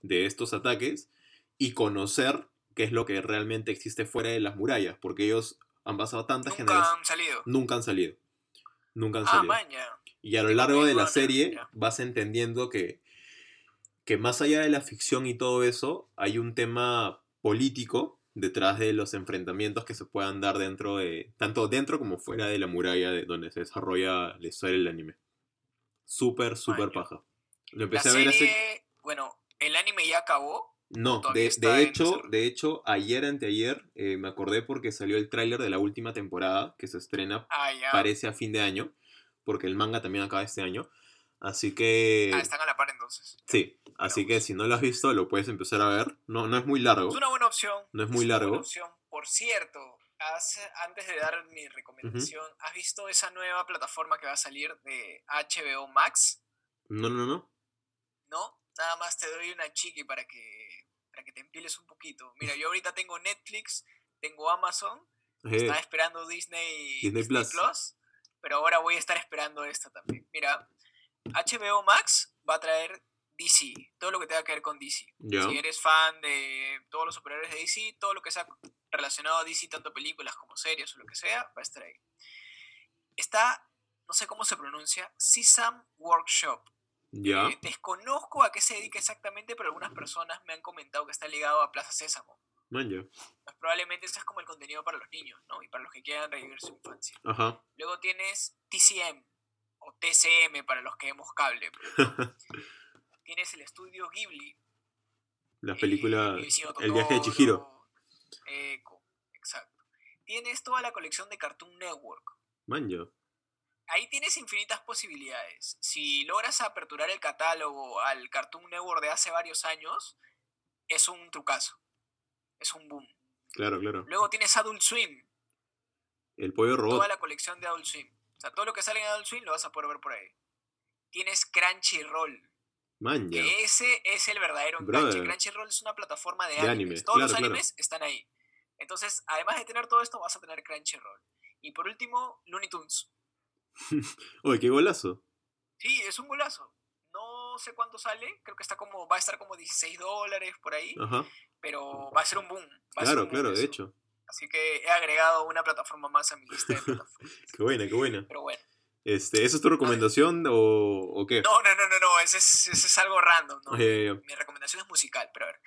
de estos ataques y conocer qué es lo que realmente existe fuera de las murallas, porque ellos han pasado tantas Nunca generaciones, han salido. nunca han salido, nunca han Ah, salido. maña. Y a lo largo de la serie vas entendiendo que, que más allá de la ficción y todo eso, hay un tema político detrás de los enfrentamientos que se puedan dar dentro de, tanto dentro como fuera de la muralla de donde se desarrolla la historia del anime. Súper, súper paja. Lo La empecé a ver serie, hace... bueno, el anime ya acabó. No, de, de hecho, de hecho, ayer, anteayer, eh, me acordé porque salió el tráiler de la última temporada que se estrena Ah, parece a fin de año, porque el manga también acaba este año. Así que... Ah, están a la par entonces. Sí, así que si no lo has visto, lo puedes empezar a ver. No, no es muy largo. Es una buena opción. No es muy largo. buena opción. Por cierto, has- antes de dar mi recomendación, ¿has visto esa nueva plataforma que va a salir de HBO Max? No, no, no. ¿No? Nada más te doy una chiqui para que, para que te empiles un poquito. Mira, yo ahorita tengo Netflix, tengo Amazon, estaba esperando Disney, Disney Plus. pero ahora voy a estar esperando esta también. Mira, HBO Max va a traer DC, todo lo que tenga que ver con DC. ya. Si eres fan de todos los superhéroes de DC, todo lo que sea relacionado a DC, tanto películas como series o lo que sea, va a estar ahí. Está, no sé cómo se pronuncia, Sesam Workshop. Ya. Eh, desconozco a qué se dedica exactamente, pero algunas personas me han comentado que está ligado a Plaza Sésamo. Man, ya. Pues probablemente eso es como el contenido para los niños, ¿no? Y para los que quieran revivir su infancia. Ajá. Luego tienes TCM o TCM para los que vemos cable. pues, tienes el estudio Ghibli. La eh, película Mi vecino El viaje de Chihiro. Eco, exacto. Tienes toda la colección de Cartoon Network. Man, ya. ahí tienes infinitas posibilidades. Si logras aperturar el catálogo al Cartoon Network de hace varios años, es un trucazo. Es un boom. Claro, claro. Luego tienes Adult Swim. El pollo robot. Toda la colección de Adult Swim. O sea, todo lo que sale en Adult Swim lo vas a poder ver por ahí. Tienes Crunchyroll. Man, ese es el verdadero enganche. Crunchyroll es una plataforma de, De animes. anime, Todos claro, los claro. animes están ahí. Entonces, además de tener todo esto, vas a tener Crunchyroll. Y por último, Looney Tunes. Oye, qué golazo. Sí, es un golazo. No sé cuánto sale, creo que está como, va a estar como 16 dólares por ahí, Ajá. pero va a ser un boom. va Claro, un boom claro, de eso. hecho. Así que he agregado una plataforma más a mi lista de plataformas. Qué buena, qué buena. pero bueno. Este, ¿Esa es tu recomendación o, o qué? No, no, no, no, no, ese es, ese es algo random, ¿no? Mi recomendación es musical, pero a ver.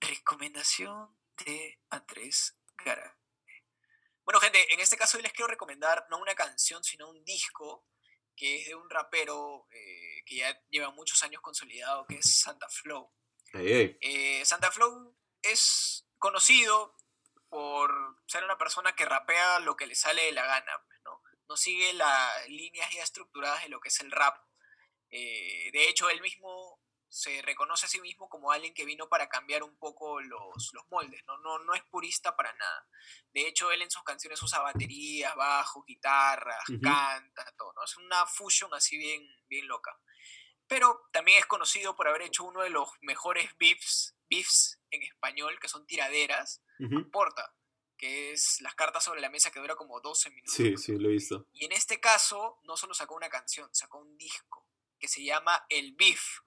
Recomendación de Andrés Gara. Bueno, gente, en este caso hoy les quiero recomendar no una canción, sino un disco que es de un rapero eh, que ya lleva muchos años consolidado, que es Santa Flow. Eh, Santa Flow es conocido por ser una persona que rapea lo que le sale de la gana, ¿no? Sigue las líneas ya estructuradas de lo que es el rap. Eh, de hecho, él mismo se reconoce a sí mismo como alguien que vino para cambiar un poco los, los moldes, ¿no? No, no es purista para nada. De hecho, él en sus canciones usa baterías, bajos, guitarras, canta, todo, ¿no? Es una fusion así bien, bien loca. Pero también es conocido por haber hecho uno de los mejores beefs, beefs en español, que son tiraderas, Ujú. Porta, que es las cartas sobre la mesa que dura como 12 minutos. Sí, sí, lo he visto. Y en este caso, no solo sacó una canción, sacó un disco que se llama El Beef,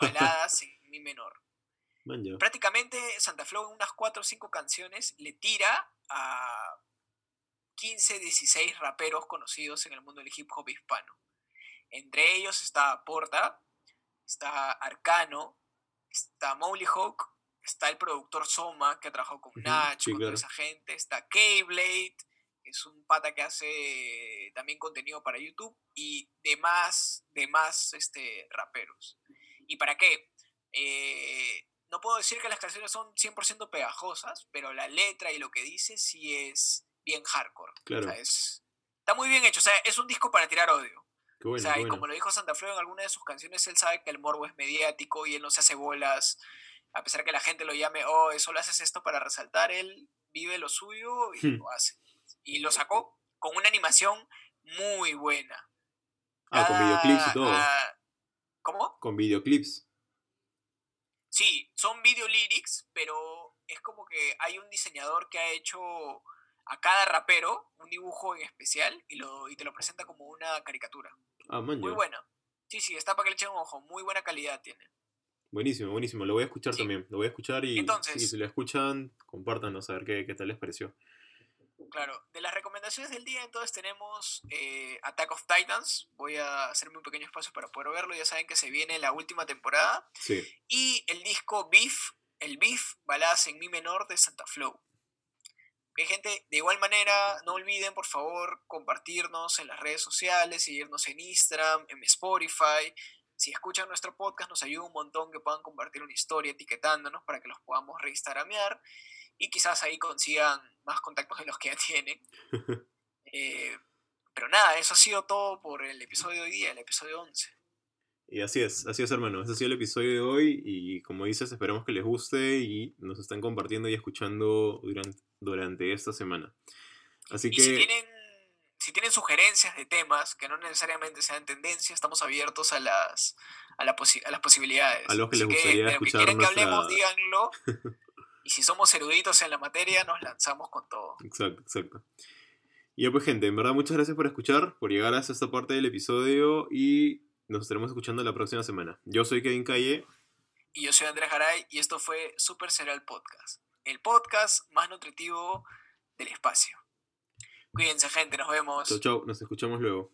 baladas en mi menor. Prácticamente Santa Flow en unas 4 o 5 canciones le tira a 15, 16 raperos conocidos en el mundo del hip hop hispano. Entre ellos está Porta, está Arcano, está Mowgli Hawk, está el productor Soma, que ha trabajado con Nach, sí, con claro. toda esa gente, está K-Blade, que es un pata que hace también contenido para YouTube, y demás, demás este, raperos. ¿Y para qué? Eh, no puedo decir que las canciones son 100% pegajosas, pero la letra y lo que dice sí es bien hardcore. Claro. O sea, es- está muy bien hecho. O sea, es un disco para tirar odio. Qué O bueno, sea, qué y bueno. como lo dijo Santa Fe en alguna de sus canciones, él sabe que el morbo es mediático y él no se hace bolas. A pesar que la gente lo llame, oh, solo haces esto para resaltar, él vive lo suyo y Hmm. lo hace. Y lo sacó con una animación muy buena. Ah, con videoclips y todo. ah, ¿Cómo? Con videoclips. Sí, son video lyrics, pero es como que hay un diseñador que ha hecho a cada rapero un dibujo en especial y, lo, y te lo presenta como una caricatura. Ah, man, Muy buena. Sí, sí, está para que le echen un ojo. Muy buena calidad tiene. Buenísimo, buenísimo. Lo voy a escuchar Sí. también. Lo voy a escuchar y Entonces- sí, si lo escuchan, compártanos a ver qué, qué tal les pareció. Claro, de las recomendaciones del día entonces tenemos eh, Attack of Titans. Voy a hacerme un pequeño espacio para poder verlo. Ya saben que se viene la última temporada. Sí. Y el disco Beef, el Beef, baladas en mi menor de Santa Flow. Ok, gente, de igual manera, no olviden por favor compartirnos en las redes sociales, seguirnos en Instagram, en Spotify. Si escuchan nuestro podcast, nos ayuda un montón que puedan compartir una historia etiquetándonos para que los podamos reinstaramear y quizás ahí consigan más contactos de los que ya tienen. Eh, pero nada, eso ha sido todo por el episodio de hoy día, el episodio 11. Y así es, así es, hermano. Ese ha sido el episodio de hoy. Y como dices, esperamos que les guste y nos estén compartiendo y escuchando durante, durante esta semana. Así Y que. si tienen, si tienen sugerencias de temas que no necesariamente sean tendencia, estamos abiertos a las, a, la posi- a las posibilidades. A los que Así les gustaría de lo escuchar que quieren que hablemos, díganlo. y si somos eruditos en la materia, nos lanzamos con todo. Exacto, exacto. Y ya pues gente, en verdad muchas gracias por escuchar, por llegar hasta esta parte del episodio y nos estaremos escuchando la próxima semana. Yo soy Kevin Calle. Y yo soy Andrés Garay y esto fue Super Serial Podcast, el podcast más nutritivo del espacio. Cuídense gente, nos vemos. Chau, chau, nos escuchamos luego.